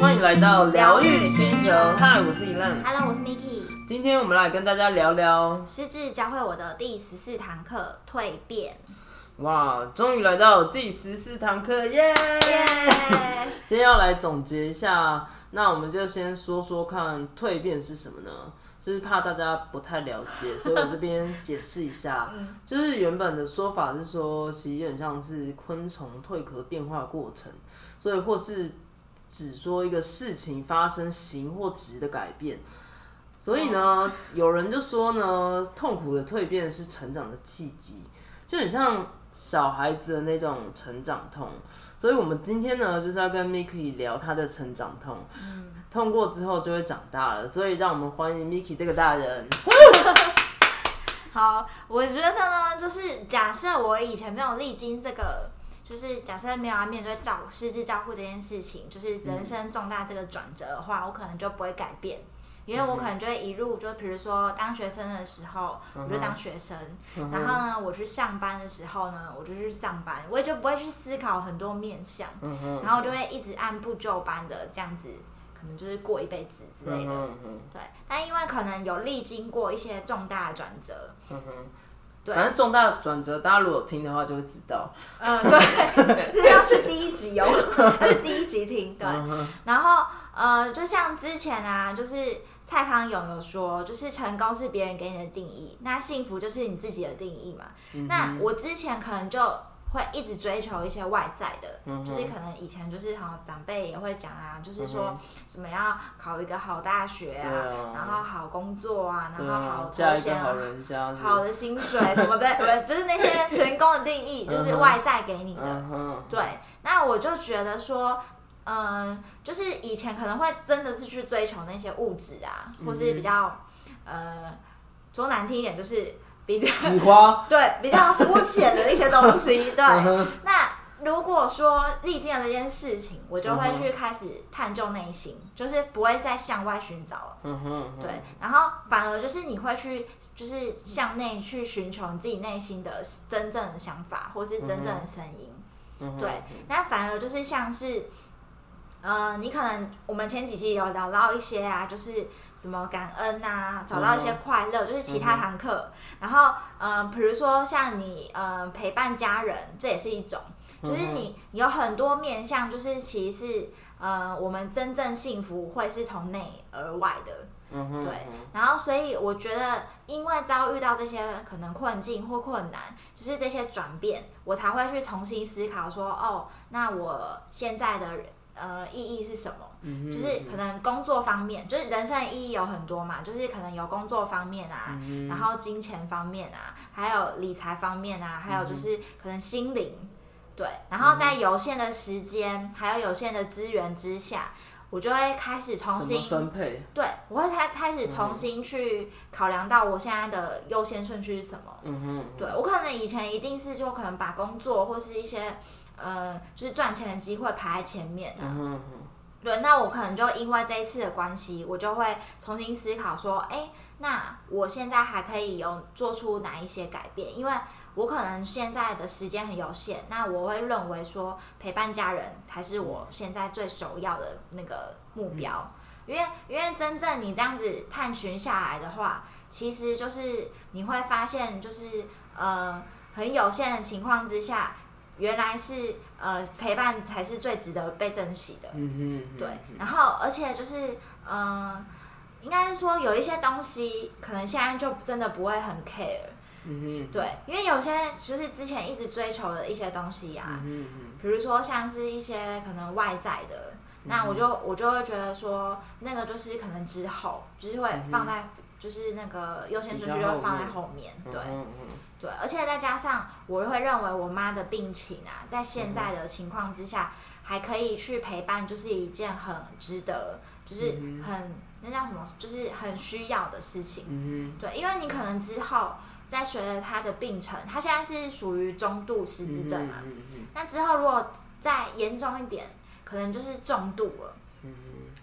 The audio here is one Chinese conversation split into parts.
欢迎来到疗愈星球，嗨，我是一浪。Hello，我是 Miki。今天我们来跟大家聊聊，师智教会我的第十四堂课蜕变，哇，终于来到第十四堂课，耶！耶！今天要来总结一下，那我们就先说说看蜕变是什么呢？就是怕大家不太了解，所以我这边 解释一下。就是原本的说法是说，其实有点像是昆虫蜕壳变化的过程，所以或是只说一个事情发生形或质的改变。所以呢，有人就说呢，痛苦的蜕变是成长的契机，就很像小孩子的那种成长痛。所以我们今天呢，就是要跟 Miki 聊他的成长痛。痛过之后就会长大了，所以让我们欢迎 Miki 这个大人。好，我觉得呢，就是假设我以前没有历经这个，就是假设没有要面对照师资照护这件事情，就是人生重大这个转折的话，我可能就不会改变。因为我可能就会一路，就比如说当学生的时候，我就当学生，然后呢，我去上班的时候呢，我就去上班，我也就不会去思考很多面向，然后我就会一直按部就班的这样子，可能就是过一辈子之类的。对，但因为可能有历经过一些重大的转折，对反正重大转折，大家如果有听的话就会知道。嗯，对，就是要去第一集哦，要去第一集听。对，然后呃，就像之前啊，就是蔡康永有说，就是成功是别人给你的定义，那幸福就是你自己的定义嘛。那我之前可能就会一直追求一些外在的，就是可能以前就是好长辈也会讲啊，就是说什么要考一个好大学啊，然后好工作啊，然后好啊，头衔啊嫁一个好。人家。好的薪水什么的，不就是那些成功的定义，就是外在给你的。嗯，对，那我就觉得说，嗯、就是以前可能会真的是去追求那些物质啊，或是比较，呃，说难听一点，就是比较。对比较肤浅的一些东西。对，嗯那如果说历经了这件事情，我就会去开始探究内心，就是不会再向外寻找了。嗯哼，嗯哼对，然后反而就是你会去，就是向内去寻求你自己内心的真正的想法，或是真正的声音。对，那反而就是像是，呃，你可能我们前几期有聊到一些啊，就是什么感恩啊，找到一些快乐，就是其他堂课。然后，呃，比如说像你呃陪伴家人，这也是一种，就是你你有很多面向，就是其实是呃我们真正幸福会是从内而外的。嗯哼，对，然后所以我觉得，因为遭遇到这些可能困境或困难，就是这些转变，我才会去重新思考说，哦，那我现在的呃意义是什么？嗯就是可能工作方面，就是人生的意义有很多嘛，就是可能有工作方面啊，嗯然后金钱方面啊，还有理财方面啊，还有就是可能心灵，对，然后在有限的时间还有有限的资源之下，我就会开始重新分配？对，我会开开始重新去考量到我现在的优先顺序是什么。嗯哼，对我可能以前一定是就可能把工作或是一些呃就是赚钱的机会排在前面啊。嗯哼，对，那我可能就因为这一次的关系，我就会重新思考说，哎，那我现在还可以有做出哪一些改变？因为我可能现在的时间很有限，那我会认为说陪伴家人才是我现在最首要的那个目标。因为因为真正你这样子探寻下来的话，其实就是你会发现，就是呃很有限的情况之下，原来是呃陪伴才是最值得被珍惜的。嗯哼，对，然后而且就是，嗯、应该是说有一些东西可能现在就真的不会很 care，嗯哼，对，因为有些就是之前一直追求的一些东西呀、嗯比如说像是一些可能外在的，那我就我就会觉得说，那个就是可能之后就是会放在，就是那个优先顺序就会放在后面，哼，对。嗯对，而且再加上我会认为我妈的病情啊，在现在的情况之下，还可以去陪伴，就是一件很值得，就是嗯很、那叫什么，就是很需要的事情。嗯对，因为你可能之后在随着她的病程，她现在是属于中度失智症嘛，嗯嗯那之后如果再严重一点，可能就是重度了。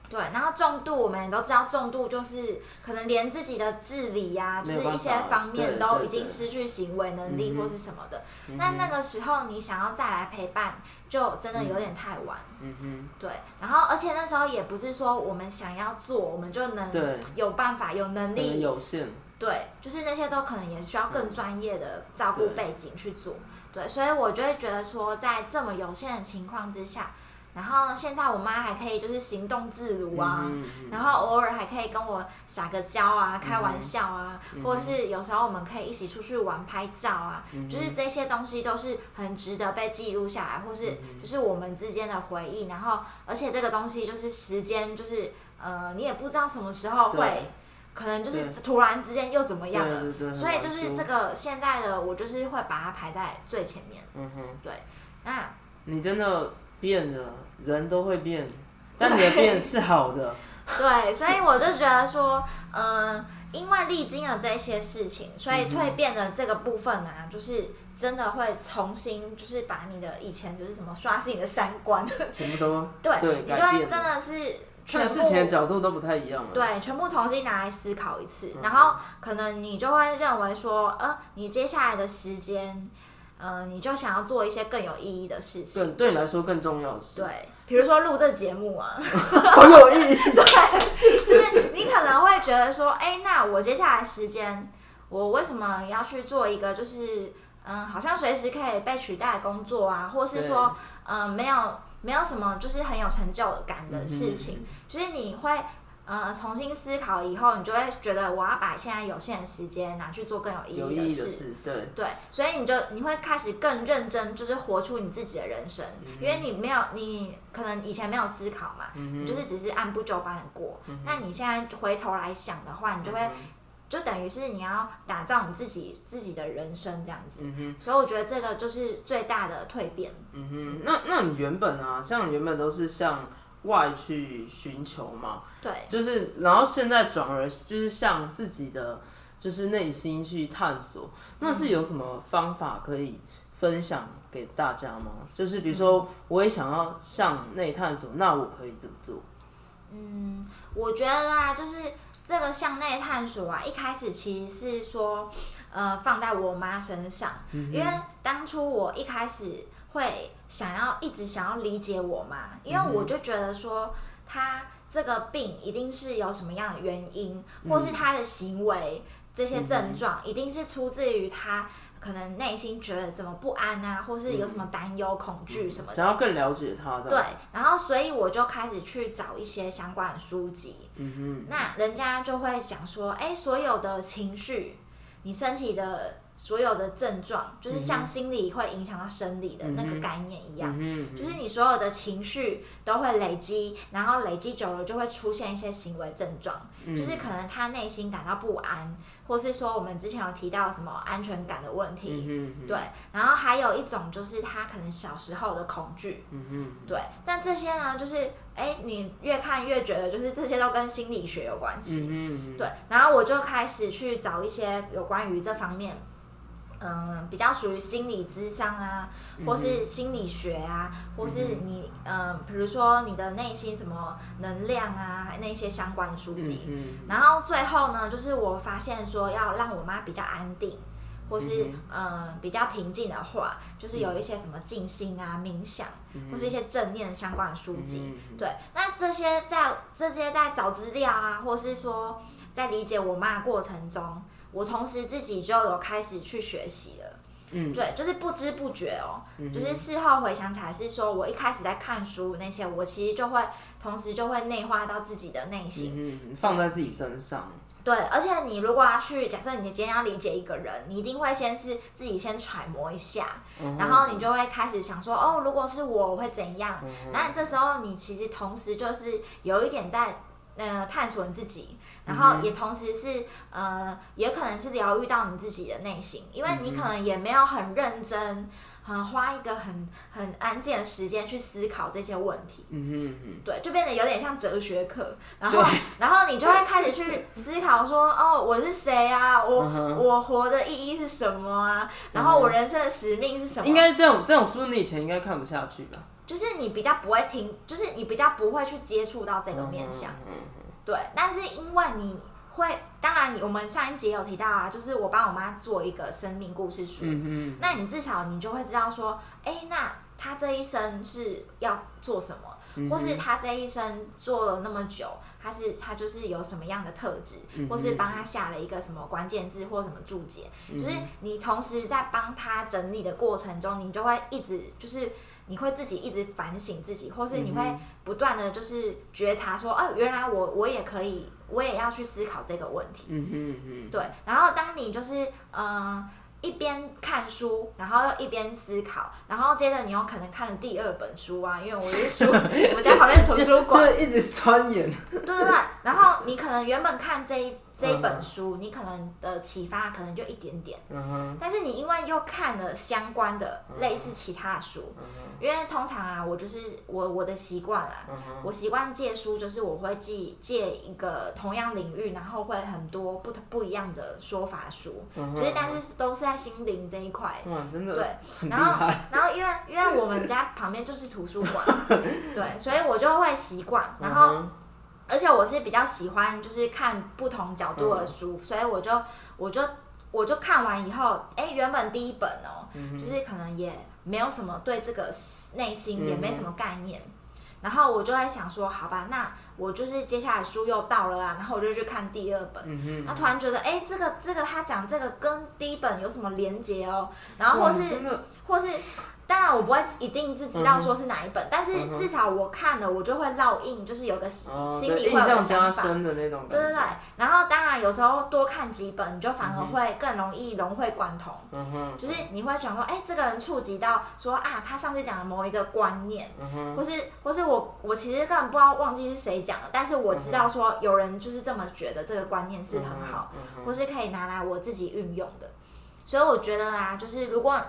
对，然后重度我们也都知道，重度就是可能连自己的自理呀、就是一些方面都已经失去行为能力或是什么的。那那个时候你想要再来陪伴，就真的有点太晚。嗯哼。对，然后而且那时候也不是说我们想要做，我们就能有办法、有能力。有限。对，就是那些都可能也需要更专业的照顾背景去做。对，所以我就会觉得说，在这么有限的情况之下。然后现在我妈还可以就是行动自如啊，然后偶尔还可以跟我撒个娇啊，开玩笑啊，或者是有时候我们可以一起出去玩拍照啊，就是这些东西都是很值得被记录下来，或是就是我们之间的回忆。然后而且这个东西就是时间，就是呃你也不知道什么时候会，可能就是突然之间又怎么样了，所以就是这个现在的我就是会把它排在最前面。嗯哼，对，那你真的变了。人都会变，但你的变是好的。对，所以我就觉得说，嗯，因为历经了这些事情，所以蜕变的这个部分啊，就是真的会重新，就是把你的以前就是什么刷新你的三观，全部都 对，你就会真的是看事情的角度都不太一样了。对，全部重新拿来思考一次，然后可能你就会认为说，呃，你接下来的时间。嗯，你就想要做一些更有意义的事情，对，对你来说更重要的事。对，比如说录这节目啊，好有意义。对，就是你可能会觉得说，哎，那我接下来时间，我为什么要去做一个就是，嗯，好像随时可以被取代的工作啊，或是说，嗯，没有没有什么就是很有成就感的事情，就是你会。呃，重新思考以后，你就会觉得我要把现在有限的时间拿去做更有意义的事。对对，所以你就你会开始更认真，就是活出你自己的人生，因为你没有你可能以前没有思考嘛，你就是只是按部就班的过。那你现在回头来想的话，你就会就等于是你要打造你自己自己的人生这样子。所以我觉得这个就是最大的蜕变。嗯哼，那那你原本啊，像原本都是像。外去寻求嘛，对，就是，然后现在转而就是向自己的就是内心去探索，那是有什么方法可以分享给大家吗？就是比如说，我也想要向内探索，那我可以怎么做？嗯，我觉得啊，就是这个向内探索啊，一开始其实是说，呃，放在我妈身上，因为当初我一开始会。想要一直想要理解我嘛，因为我就觉得说他这个病一定是有什么样的原因，或是他的行为这些症状一定是出自于他可能内心觉得怎么不安啊，或是有什么担忧、恐惧什么的。想要更了解他的。对，然后所以我就开始去找一些相关的书籍。嗯哼。那人家就会想说，哎，所有的情绪，你身体的。所有的症状就是像心理会影响到生理的那个概念一样，就是你所有的情绪都会累积，然后累积久了就会出现一些行为症状，就是可能他内心感到不安，或是说我们之前有提到什么安全感的问题，对，然后还有一种就是他可能小时候的恐惧，对，但这些呢，就是哎，你越看越觉得就是这些都跟心理学有关系，对，然后我就开始去找一些有关于这方面。嗯，比较属于心理智商啊，或是心理学啊，或是你嗯，比如说你的内心什么能量啊，那些相关的书籍。然后最后呢，就是我发现说要让我妈比较安定，或是嗯比较平静的话，就是有一些什么静心啊、冥想，或是一些正念相关的书籍。对，那这些在这些在找资料啊，或是说在理解我妈的过程中。我同时自己就有开始去学习了，嗯，对，就是不知不觉哦，就是事后回想起来是说，我一开始在看书那些，我其实就会同时就会内化到自己的内心，嗯，放在自己身上。对，而且你如果要去假设你今天要理解一个人，你一定会先是自己先揣摩一下，然后你就会开始想说，哦，如果是我，我会怎样？那这时候你其实同时就是有一点在呃探索你自己。然后也同时是呃，也可能是疗愈到你自己的内心，因为你可能也没有很认真，很花一个很很安静的时间去思考这些问题。嗯哼哼。对，就变得有点像哲学课，然后然后你就会开始去思考说，哦，我是谁啊？我我活的意义是什么啊？然后我人生的使命是什么？应该这种这种书你以前应该看不下去吧？就是你比较不会听，就是你比较不会去接触到这个面向，对。但是因为你会，当然你我们上一集有提到啊，就是我帮我妈做一个生命故事书，嗯那你至少你就会知道说，哎，那她这一生是要做什么，或是她这一生做了那么久。他是他就是有什么样的特质，或是帮他下了一个什么关键字或什么注解，就是你同时在帮他整理的过程中，你就会一直就是你会自己一直反省自己，或是你会不断的就是觉察说，哦，原来我我也可以，我也要去思考这个问题。嗯嗯嗯，对。然后当你就是嗯。一边看书，然后又一边思考，然后接着你有可能看了第二本书啊，因为我是书，我们家旁边是图书馆，就一直钻研。对对对，然后你可能原本看这一。这一本书，你可能的启发可能就一点点，但是你因为又看了相关的类似其他的书，因为通常啊，我就是我我的习惯啊，我习惯借书，就是我会借借一个同样领域，然后会很多不同不一样的说法书，就是但是都是在心灵这一块，真的对，然后然后因为因为我们家旁边就是图书馆，对，所以我就会习惯，然后。而且我是比较喜欢就是看不同角度的书，所以我就我就我就看完以后，哎，原本第一本哦，就是可能也没有什么对这个内心也没什么概念，然后我就在想说，好吧，那我就是接下来书又到了啊，然后我就去看第二本，那突然觉得，哎，这个这个他讲这个跟第一本有什么连接哦，然后或是或是。当然，我不会一定是知道说是哪一本，但是至少我看了，我就会烙印，就是有个心里会有个想法。对对对，然后当然有时候多看几本，你就反而会更容易融会贯通。嗯哼，就是你会想说，哎，这个人触及到说啊，他上次讲的某一个观念，或是或是我我其实根本不知道忘记是谁讲的，但是我知道说有人就是这么觉得，这个观念是很好，或是可以拿来我自己运用的。所以我觉得啊，就是如果。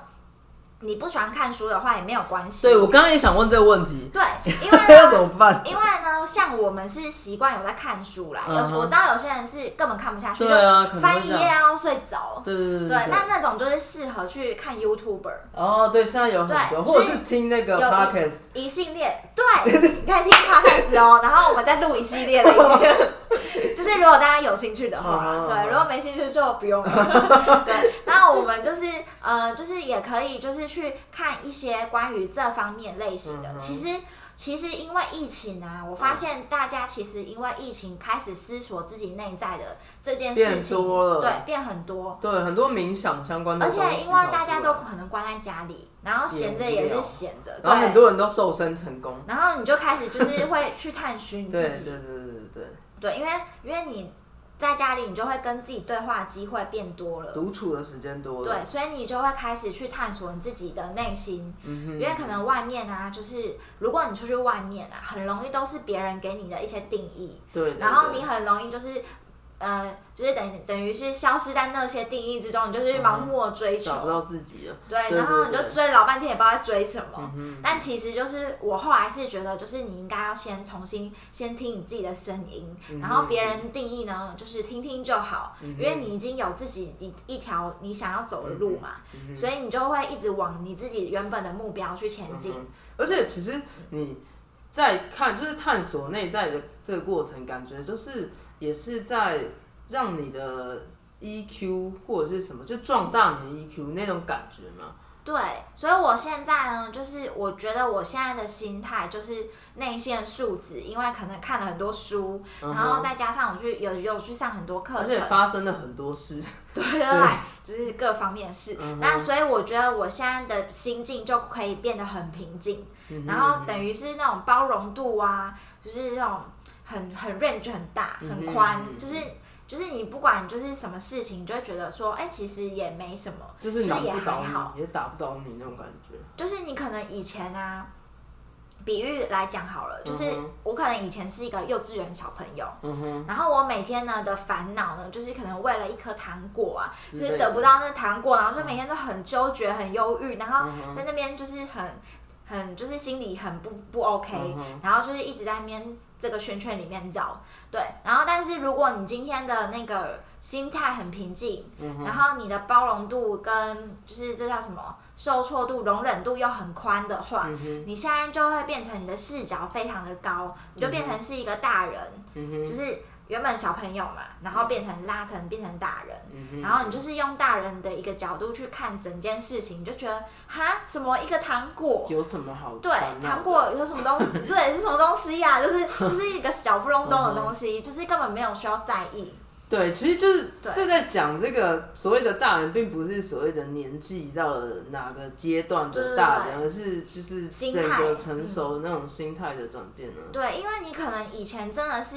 你不喜欢看书的话也没有关系。对，我刚刚也想问这个问题。对，因为 要怎么办？因为呢，像我们是习惯有在看书啦，有我知道有些人是根本看不下去，对啊，翻一页要睡着。对对对对。那那种就是适合去看 YouTuber。哦，对，现在有很多，或者是听那个 Podcast 一系列，对，你可以听 Podcast 哦，然后我们再录一系列的影片。就是如果大家有兴趣的话，对，如果没兴趣就不用了。对，那我们就是呃，就是也可以就是去看一些关于这方面类型的。其实其实因为疫情啊，我发现大家其实因为疫情开始思索自己内在的这件事情，对，变很多，对，很多冥想相关的。而且因为大家都可能关在家里，然后闲着也是闲着，然后很多人都瘦身成功，然后你就开始就是会去探寻自己，对对对对对。对，因为因为你在家里，你就会跟自己对话机会变多了，独处的时间多了，对，所以你就会开始去探索你自己的内心。嗯因为可能外面啊，就是如果你出去外面啊，很容易都是别人给你的一些定义，对，然后你很容易就是。呃，就是等等于是消失在那些定义之中，你就是盲目追求，找不到自己了。对，然后你就追老半天，也不知道在追什么。但其实就是我后来是觉得，就是你应该要先重新先听你自己的声音，然后别人定义呢，就是听听就好，因为你已经有自己一一条你想要走的路嘛，所以你就会一直往你自己原本的目标去前进。而且其实你在看，就是探索内在的这个过程，感觉就是。也是在让你的 EQ 或者是什么，就壮大你的 EQ 那种感觉吗？对，所以我现在呢，就是我觉得我现在的心态就是内线素质，因为可能看了很多书，然后再加上我去有有去上很多课程，而且发生了很多事，对 对，就是各方面事。那所以我觉得我现在的心境就可以变得很平静，然后等于是那种包容度啊，就是那种。很很 range 很大很宽，就是就是你不管就是什么事情，你就会觉得说，哎，其实也没什么，就是也还好，也打不倒你那种感觉。就是你可能以前啊，比喻来讲好了，就是我可能以前是一个幼稚园小朋友，然后我每天呢的烦恼呢，就是可能为了一颗糖果啊，就是得不到那糖果，然后就每天都很纠结、很忧郁，然后在那边就是很很就是心里很不不 OK，然后就是一直在那边。这个圈圈里面绕，对，然后但是如果你今天的那个心态很平静，嗯然后你的包容度跟就是这叫什么受挫度、容忍度又很宽的话，嗯你现在就会变成你的视角非常的高，你就变成是一个大人，嗯就是原本小朋友嘛，然后变成拉成变成大人，嗯然后你就是用大人的一个角度去看整件事情，你就觉得哈什么一个糖果。有什么好对糖果有什么东西？对，是什么东西呀、就是就是一个小不隆咚的东西，就是根本没有需要在意。对，其实就是对是在讲这个所谓的大人，并不是所谓的年纪到了哪个阶段的大人，而是就是心态整个成熟的那种心态的转变呢。对，因为你可能以前真的是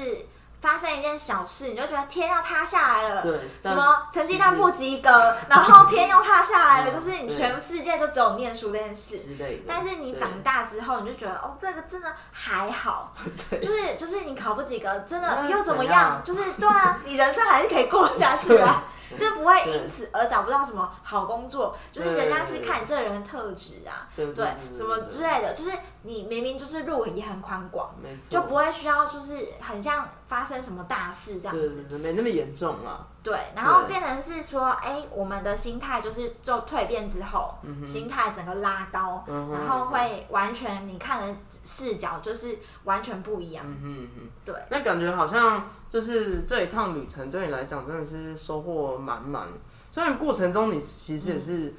发生一件小事，你就觉得天要塌下来了，对，什但么成绩单不及格，然后天又塌下来了，嗯就是你全世界就只有念书这件事。之类的。但是你对长大之后，你就觉得哦，这个真的还好，对就是就是你考不及格，真的又怎么样？就是对啊，你人生还是可以过下去啊，就不会因此而找不到什么好工作，就是人家是看你这个人的特质啊，对对，什么。之类的，就是你明明就是路也很宽广，没错，就不会需要就是很像发生什么大事这样子对对，对，没那么严重啊。对，然后变成是说，哎、我们的心态就是就蜕变之后，心态整个拉高，嗯然后会完全你看的视角就是完全不一样。嗯哼嗯哼。对，那感觉好像就是这一趟旅程对你来讲真的是收获满满。虽然过程中你其实也是、嗯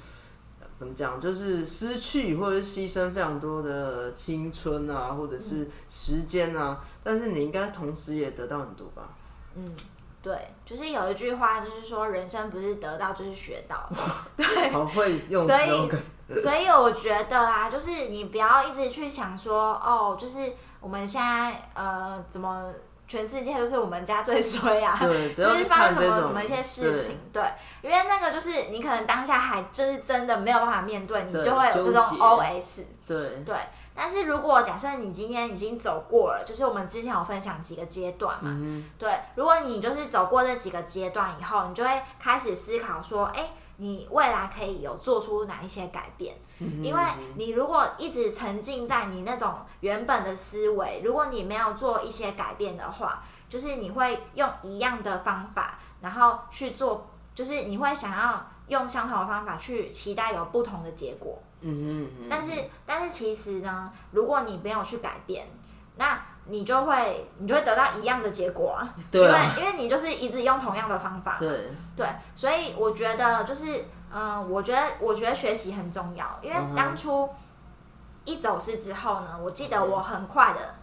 怎么讲，就是失去或者是牺牲非常多的青春啊，或者是时间啊，但是你应该同时也得到很多吧？嗯，对，就是有一句话就是说，人生不是得到就是学到。好会用所以所以我觉得啊，就是你不要一直去想说，哦，就是我们现在呃怎么。全世界都是我们家最衰啊！对，就是发生什么什么一些事情，对，因为那个就是你可能当下还就是真的没有办法面对，你就会有这种 OS，对对对。但是如果假设你今天已经走过了，就是我们之前有分享几个阶段嘛，嗯对，如果你就是走过这几个阶段以后，你就会开始思考说，哎、你未来可以有做出哪一些改变？嗯因为你如果一直沉浸在你那种原本的思维，如果你没有做一些改变的话，就是你会用一样的方法，然后去做，就是你会想要用相同的方法去期待有不同的结果。但是，但是其实呢，如果你没有去改变，那你就会你就会得到一样的结果啊。对啊，因为因为你就是一直用同样的方法，对，对，所以我觉得就是，嗯、我觉得我觉得学习很重要，因为当初一走失之后呢，我记得我很快的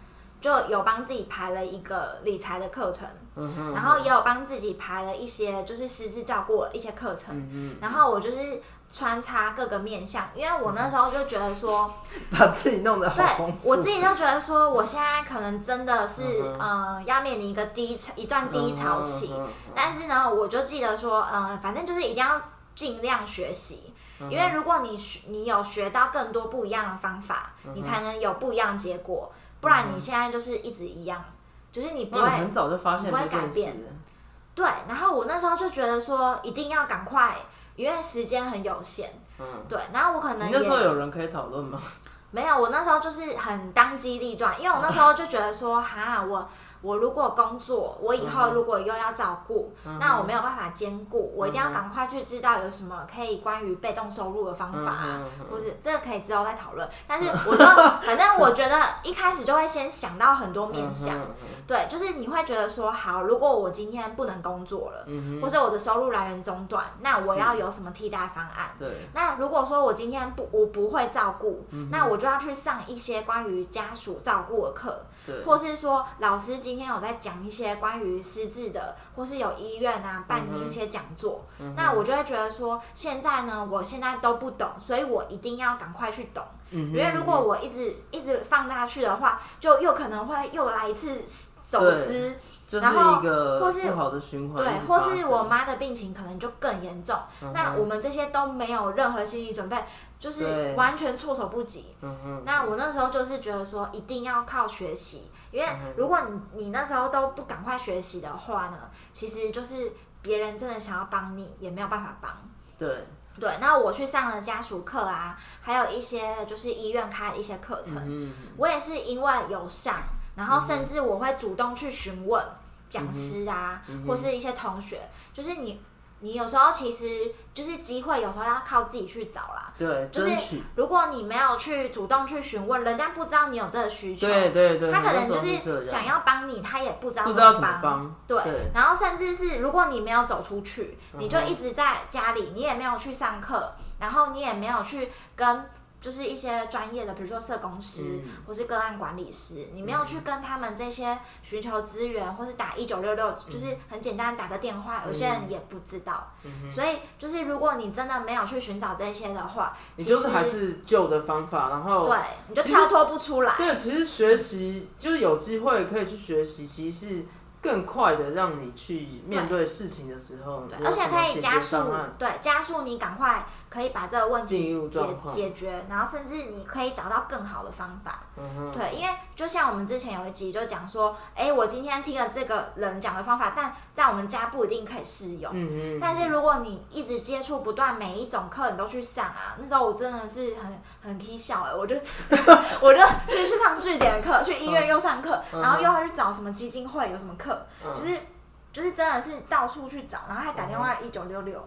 就有帮自己排了一个理财的课程，嗯，然后也有帮自己排了一些就是师资照顾一些课程，嗯然后我就是穿插各个面向，因为我那时候就觉得说，把自己弄得好对，我自己都觉得说，我现在可能真的是嗯呃要面临一个低潮一段低潮期，嗯但是呢，我就记得说，呃，反正就是一定要尽量学习，嗯因为如果你学你有学到更多不一样的方法，嗯你才能有不一样的结果，不然你现在就是一直一样，就是你不会很早就发现不会改变，对。然后我那时候就觉得说，一定要赶快，因为时间很有限，嗯，对。然后我可能你那时候有人可以讨论吗？没有，我那时候就是很当机立断，因为我那时候就觉得说，哈，我我如果工作，我以嗯后如果又要照顾，那我没有办法兼顾，我一定要赶快去知道有什么可以关于被动收入的方法啊或是这个可以之后再讨论。但是 我就反正我觉得一开始就会先想到很多面向，嗯对，就是你会觉得说，好，如果我今天不能工作了，嗯或者我的收入来源中断，那我要有什么替代方案？对，那如果说我今天不我不会照顾，嗯那我就要去上一些关于家属照顾的课，对，或是说老师今天有在讲一些关于失智的，或是有医院啊办的一些讲座，嗯那我就会觉得说，现在呢，我现在都不懂，所以我一定要赶快去懂，嗯因为如果我一直一直放大去的话，就又可能会又来一次走失。就是然后一个或是不好的循环，对或是我妈的病情可能就更严重，嗯那我们这些都没有任何心理准备，就是完全措手不及。嗯哼，那我那时候就是觉得说，一定要靠学习，因为嗯如果你你那时候都不赶快学习的话呢，其实就是别人真的想要帮你，也没有办法帮。对，对，那我去上了家属课啊，还有一些就是医院开的一些课程，嗯我也是因为有上，然后甚至我会主动去询问，讲师啊，或是一些同学，就是你。你有时候其实就是机会，有时候要靠自己去找啦。对，就是如果你没有去主动去询问，人家不知道你有这个需求。对对对。他可能就是想要帮你，他也不知道不知道怎么帮。对。然后甚至是如果你没有走出去，你就一直在家里，你也没有去上课，然后你也没有去跟。就是一些专业的，比如说社工师或是个案管理师，你没有去跟他们这些寻求资源，或是打一九六六，就是很简单打个电话，有些人也不知道。所以就是如果你真的没有去寻找这些的话，你就是还是旧的方法，然后对，你就跳脱不出来。对，其实学习就是有机会可以去学习，其实是。更快的让你去面对事情的时候，而且可以加速，对，加速你赶快可以把这个问题解解决，然后甚至你可以找到更好的方法。对，因为就像我们之前有一集就讲说，哎，我今天听了这个人讲的方法，但在我们家不一定可以适用。嗯嗯。但是如果你一直接触不断，每一种课你都去上啊，那时候我真的是很很踢笑哎，我就 我就去去上据点的课，去医院又上课，然后又要去找什么基金会有什么课。就是就是真的是到处去找，然后还打电话一九六六，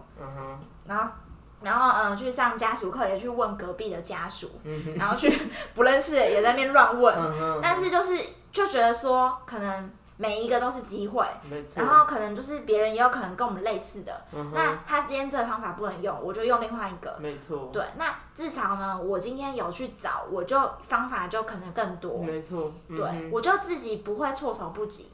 然后然后嗯去上家属课，也去问隔壁的家属，然后去 不认识也在那边乱问，但是就是就觉得说可能每一个都是机会，然后可能就是别人也有可能跟我们类似的，那他今天这个方法不能用，我就用另外一个，没错，对，那至少呢，我今天有去找，我就方法就可能更多，没错，对我就自己不会措手不及。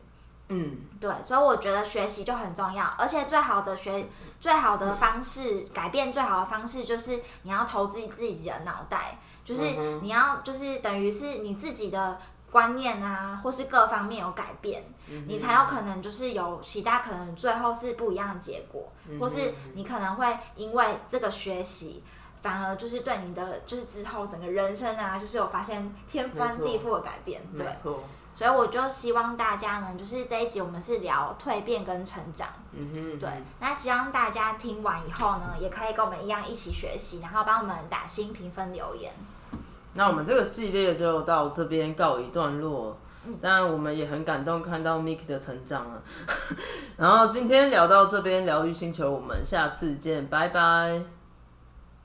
嗯，对，所以我觉得学习就很重要，而且最好的学，最好的方式改变最好的方式就是你要投资自己的脑袋，就是你要就是等于是你自己的观念啊，或是各方面有改变，你才有可能就是有其他可能最后是不一样的结果，或是你可能会因为这个学习，反而就是对你的就是之后整个人生啊，就是有发现天翻地覆的改变，对。所以我就希望大家呢，就是这一集我们是聊蜕变跟成长，嗯哼，对。那希望大家听完以后呢，也可以跟我们一样一起学习，然后帮我们打新评分留言。那我们这个系列就到这边告一段落，当然我们也很感动看到 Miki 的成长了。然后今天聊到这边，疗愈星球，我们下次见，拜拜。